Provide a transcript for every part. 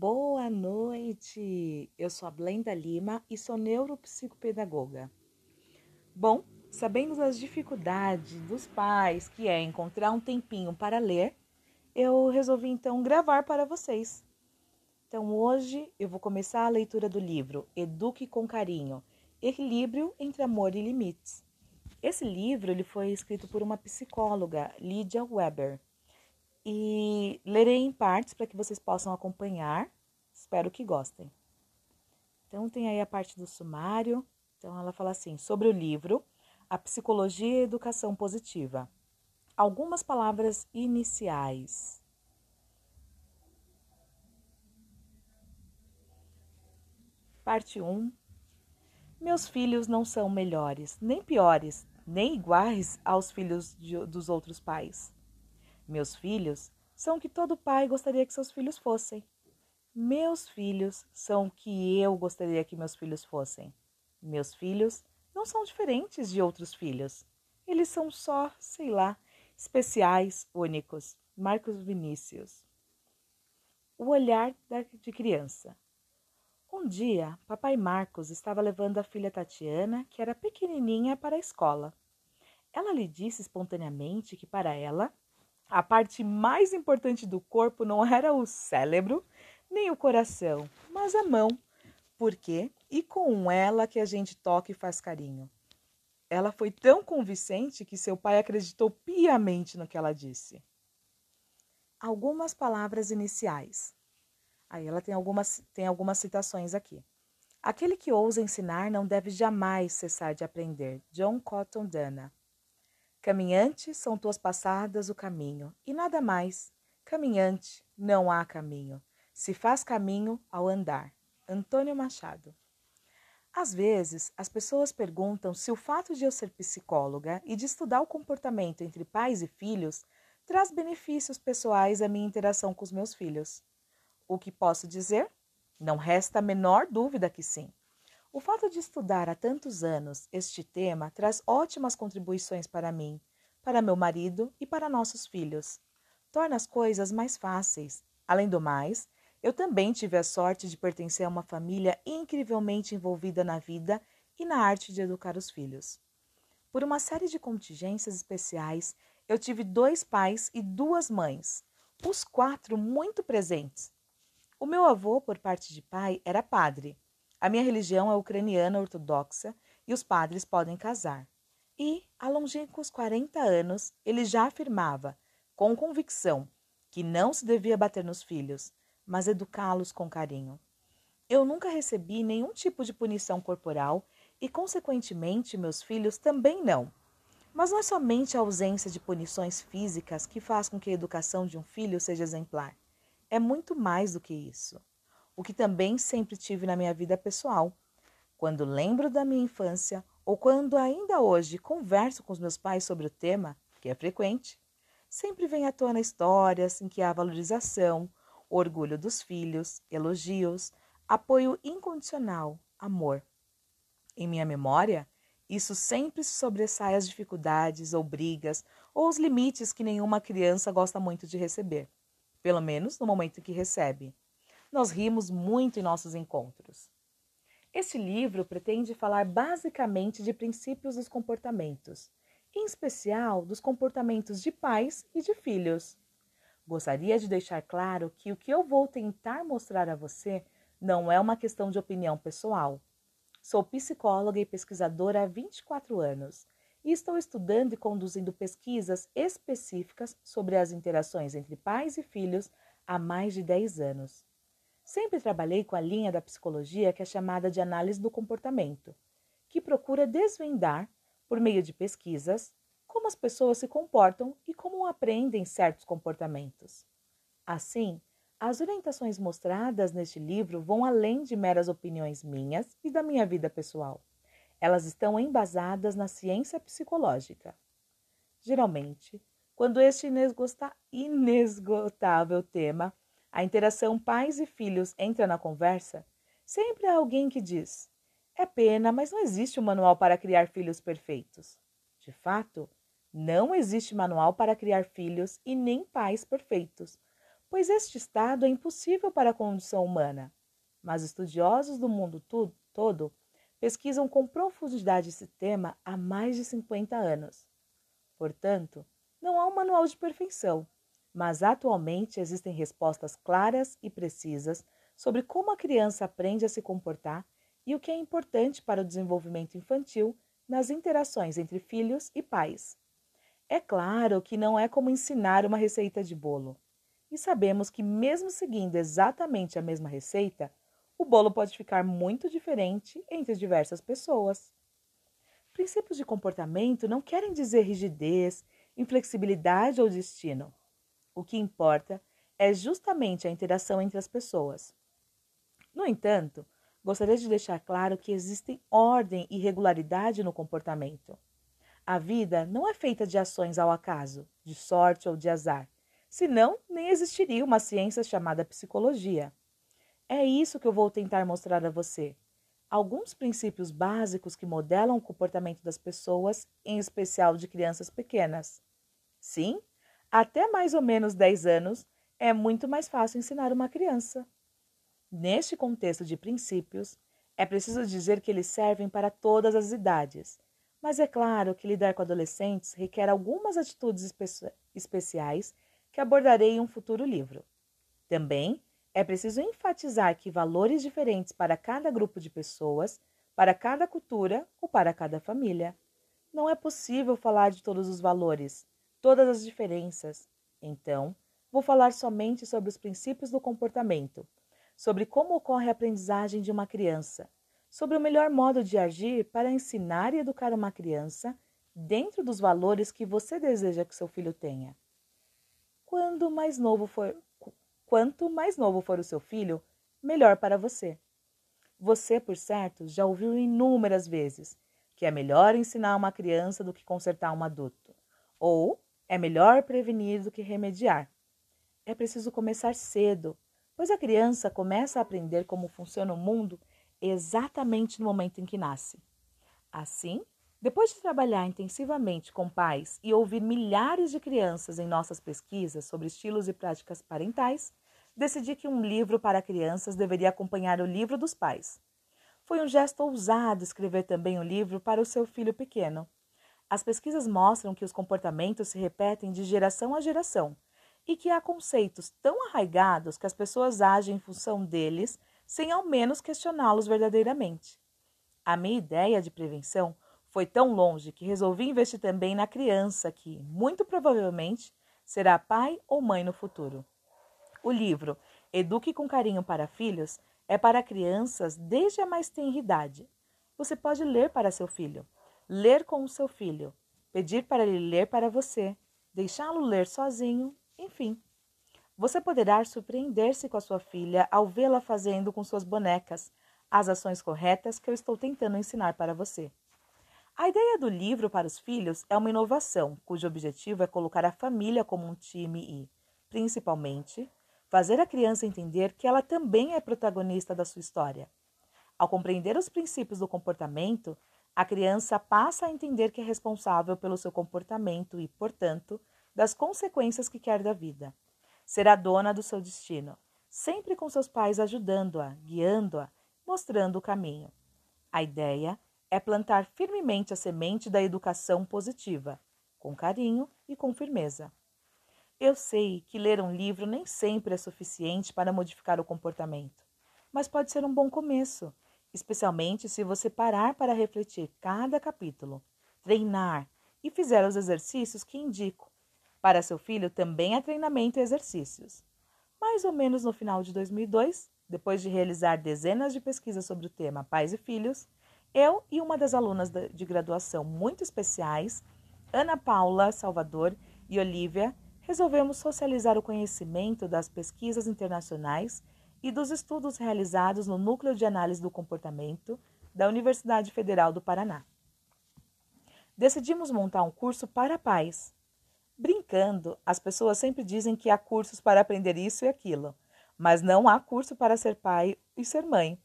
Boa noite! Eu sou a Blenda Lima e sou neuropsicopedagoga. Bom, sabendo das dificuldades dos pais, que é encontrar um tempinho para ler, eu resolvi então gravar para vocês. Então hoje eu vou começar a leitura do livro Eduque com Carinho, Equilíbrio entre Amor e Limites. Esse livro ele foi escrito por uma psicóloga, Lydia Weber e lerei em partes para que vocês possam acompanhar. Espero que gostem. Então, tem aí a parte do sumário. Então, ela fala assim: sobre o livro A Psicologia e a Educação Positiva. Algumas palavras iniciais. Parte 1. Meus filhos não são melhores, nem piores, nem iguais aos filhos de, dos outros pais. Meus filhos são o que todo pai gostaria que seus filhos fossem. Meus filhos são o que eu gostaria que meus filhos fossem. Meus filhos não são diferentes de outros filhos. Eles são só, sei lá, especiais, únicos. Marcos Vinícius. O olhar de criança. Um dia, papai Marcos estava levando a filha Tatiana, que era pequenininha, para a escola. Ela lhe disse espontaneamente que para ela a parte mais importante do corpo não era o cérebro nem o coração, mas a mão. Por quê? E com ela que a gente toca e faz carinho. Ela foi tão convincente que seu pai acreditou piamente no que ela disse. Algumas palavras iniciais. Aí ela tem algumas, tem algumas citações aqui. Aquele que ousa ensinar não deve jamais cessar de aprender. John Cotton Dana. Caminhante, são tuas passadas o caminho, e nada mais. Caminhante, não há caminho. Se faz caminho ao andar. Antônio Machado. Às vezes, as pessoas perguntam se o fato de eu ser psicóloga e de estudar o comportamento entre pais e filhos traz benefícios pessoais à minha interação com os meus filhos. O que posso dizer? Não resta a menor dúvida que sim. O fato de estudar há tantos anos este tema traz ótimas contribuições para mim, para meu marido e para nossos filhos. Torna as coisas mais fáceis. Além do mais, eu também tive a sorte de pertencer a uma família incrivelmente envolvida na vida e na arte de educar os filhos. Por uma série de contingências especiais, eu tive dois pais e duas mães, os quatro muito presentes. O meu avô, por parte de pai, era padre a minha religião é ucraniana ortodoxa e os padres podem casar. E, há longínquos 40 anos, ele já afirmava, com convicção, que não se devia bater nos filhos, mas educá-los com carinho. Eu nunca recebi nenhum tipo de punição corporal e, consequentemente, meus filhos também não. Mas não é somente a ausência de punições físicas que faz com que a educação de um filho seja exemplar. É muito mais do que isso o que também sempre tive na minha vida pessoal. Quando lembro da minha infância ou quando ainda hoje converso com os meus pais sobre o tema, que é frequente, sempre vem à tona histórias em que há valorização, orgulho dos filhos, elogios, apoio incondicional, amor. Em minha memória, isso sempre se sobressai às dificuldades ou brigas ou os limites que nenhuma criança gosta muito de receber, pelo menos no momento que recebe. Nós rimos muito em nossos encontros. Este livro pretende falar basicamente de princípios dos comportamentos, em especial dos comportamentos de pais e de filhos. Gostaria de deixar claro que o que eu vou tentar mostrar a você não é uma questão de opinião pessoal. Sou psicóloga e pesquisadora há 24 anos e estou estudando e conduzindo pesquisas específicas sobre as interações entre pais e filhos há mais de 10 anos. Sempre trabalhei com a linha da psicologia que é chamada de análise do comportamento, que procura desvendar, por meio de pesquisas, como as pessoas se comportam e como aprendem certos comportamentos. Assim, as orientações mostradas neste livro vão além de meras opiniões minhas e da minha vida pessoal. Elas estão embasadas na ciência psicológica. Geralmente, quando este inesgotável tema a interação pais e filhos entra na conversa, sempre há alguém que diz: É pena, mas não existe um manual para criar filhos perfeitos. De fato, não existe manual para criar filhos e nem pais perfeitos, pois este estado é impossível para a condição humana. Mas estudiosos do mundo todo pesquisam com profundidade esse tema há mais de 50 anos. Portanto, não há um manual de perfeição, mas atualmente existem respostas claras e precisas sobre como a criança aprende a se comportar e o que é importante para o desenvolvimento infantil nas interações entre filhos e pais. É claro que não é como ensinar uma receita de bolo. E sabemos que, mesmo seguindo exatamente a mesma receita, o bolo pode ficar muito diferente entre diversas pessoas. Princípios de comportamento não querem dizer rigidez, inflexibilidade ou destino. O que importa é justamente a interação entre as pessoas. No entanto, gostaria de deixar claro que existem ordem e regularidade no comportamento. A vida não é feita de ações ao acaso, de sorte ou de azar, senão nem existiria uma ciência chamada psicologia. É isso que eu vou tentar mostrar a você. Alguns princípios básicos que modelam o comportamento das pessoas, em especial de crianças pequenas. Sim, até mais ou menos 10 anos é muito mais fácil ensinar uma criança. Neste contexto de princípios, é preciso dizer que eles servem para todas as idades, mas é claro que lidar com adolescentes requer algumas atitudes espe especiais que abordarei em um futuro livro. Também é preciso enfatizar que valores diferentes para cada grupo de pessoas, para cada cultura ou para cada família. Não é possível falar de todos os valores, todas as diferenças. Então, vou falar somente sobre os princípios do comportamento, sobre como ocorre a aprendizagem de uma criança, sobre o melhor modo de agir para ensinar e educar uma criança dentro dos valores que você deseja que seu filho tenha. Quando mais novo for, Quanto mais novo for o seu filho, melhor para você. Você, por certo, já ouviu inúmeras vezes que é melhor ensinar uma criança do que consertar um adulto, ou é melhor prevenir do que remediar. É preciso começar cedo, pois a criança começa a aprender como funciona o mundo exatamente no momento em que nasce. Assim, depois de trabalhar intensivamente com pais e ouvir milhares de crianças em nossas pesquisas sobre estilos e práticas parentais, decidi que um livro para crianças deveria acompanhar o livro dos pais. Foi um gesto ousado escrever também um livro para o seu filho pequeno. As pesquisas mostram que os comportamentos se repetem de geração a geração e que há conceitos tão arraigados que as pessoas agem em função deles sem ao menos questioná-los verdadeiramente. A minha ideia de prevenção foi tão longe que resolvi investir também na criança que, muito provavelmente, será pai ou mãe no futuro. O livro Eduque com Carinho para Filhos é para crianças desde a mais tenra idade. Você pode ler para seu filho, ler com o seu filho, pedir para ele ler para você, deixá-lo ler sozinho, enfim. Você poderá surpreender-se com a sua filha ao vê-la fazendo com suas bonecas as ações corretas que eu estou tentando ensinar para você. A ideia do livro para os filhos é uma inovação, cujo objetivo é colocar a família como um time e, principalmente, fazer a criança entender que ela também é protagonista da sua história. Ao compreender os princípios do comportamento, a criança passa a entender que é responsável pelo seu comportamento e, portanto, das consequências que quer da vida. Será dona do seu destino, sempre com seus pais ajudando-a, guiando-a, mostrando o caminho. A ideia é plantar firmemente a semente da educação positiva, com carinho e com firmeza. Eu sei que ler um livro nem sempre é suficiente para modificar o comportamento, mas pode ser um bom começo, especialmente se você parar para refletir cada capítulo, treinar e fizer os exercícios que indico. Para seu filho também há treinamento e exercícios. Mais ou menos no final de 2002, depois de realizar dezenas de pesquisas sobre o tema pais e filhos, eu e uma das alunas de graduação muito especiais, Ana Paula Salvador e Olivia, resolvemos socializar o conhecimento das pesquisas internacionais e dos estudos realizados no Núcleo de Análise do Comportamento da Universidade Federal do Paraná. Decidimos montar um curso para pais. Brincando, as pessoas sempre dizem que há cursos para aprender isso e aquilo, mas não há curso para ser pai e ser mãe.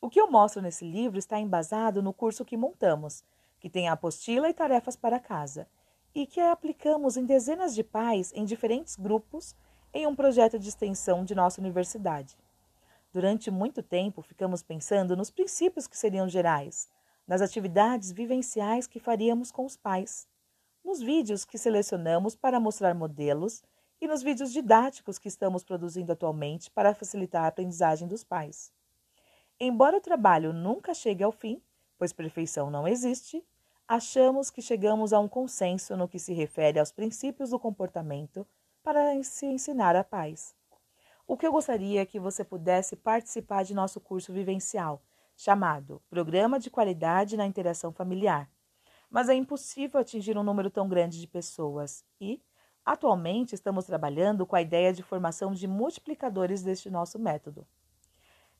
O que eu mostro nesse livro está embasado no curso que montamos, que tem apostila e tarefas para casa, e que aplicamos em dezenas de pais em diferentes grupos em um projeto de extensão de nossa universidade. Durante muito tempo, ficamos pensando nos princípios que seriam gerais, nas atividades vivenciais que faríamos com os pais, nos vídeos que selecionamos para mostrar modelos e nos vídeos didáticos que estamos produzindo atualmente para facilitar a aprendizagem dos pais. Embora o trabalho nunca chegue ao fim, pois perfeição não existe, achamos que chegamos a um consenso no que se refere aos princípios do comportamento para se ensinar a paz. O que eu gostaria é que você pudesse participar de nosso curso vivencial, chamado Programa de Qualidade na Interação Familiar. Mas é impossível atingir um número tão grande de pessoas e, atualmente, estamos trabalhando com a ideia de formação de multiplicadores deste nosso método.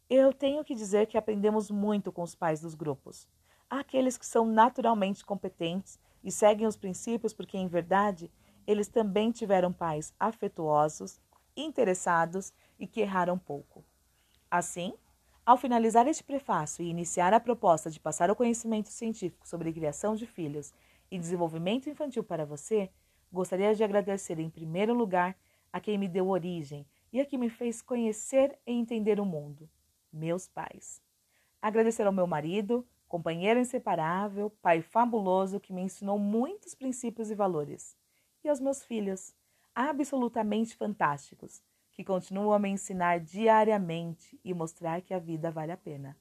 Eu tenho que dizer que aprendemos muito com os pais dos grupos. Há aqueles que são naturalmente competentes e seguem os princípios porque, em verdade, eles também tiveram pais afetuosos, interessados e que erraram pouco. Assim, ao finalizar este prefácio e iniciar a proposta de passar o conhecimento científico sobre criação de filhos e desenvolvimento infantil para você, gostaria de agradecer em primeiro lugar a quem me deu origem e a quem me fez conhecer e entender o mundo, meus pais. Agradecer ao meu marido, companheiro inseparável, pai fabuloso que me ensinou muitos princípios e valores, e aos meus filhos, absolutamente fantásticos que continuam a me ensinar diariamente e mostrar que a vida vale a pena.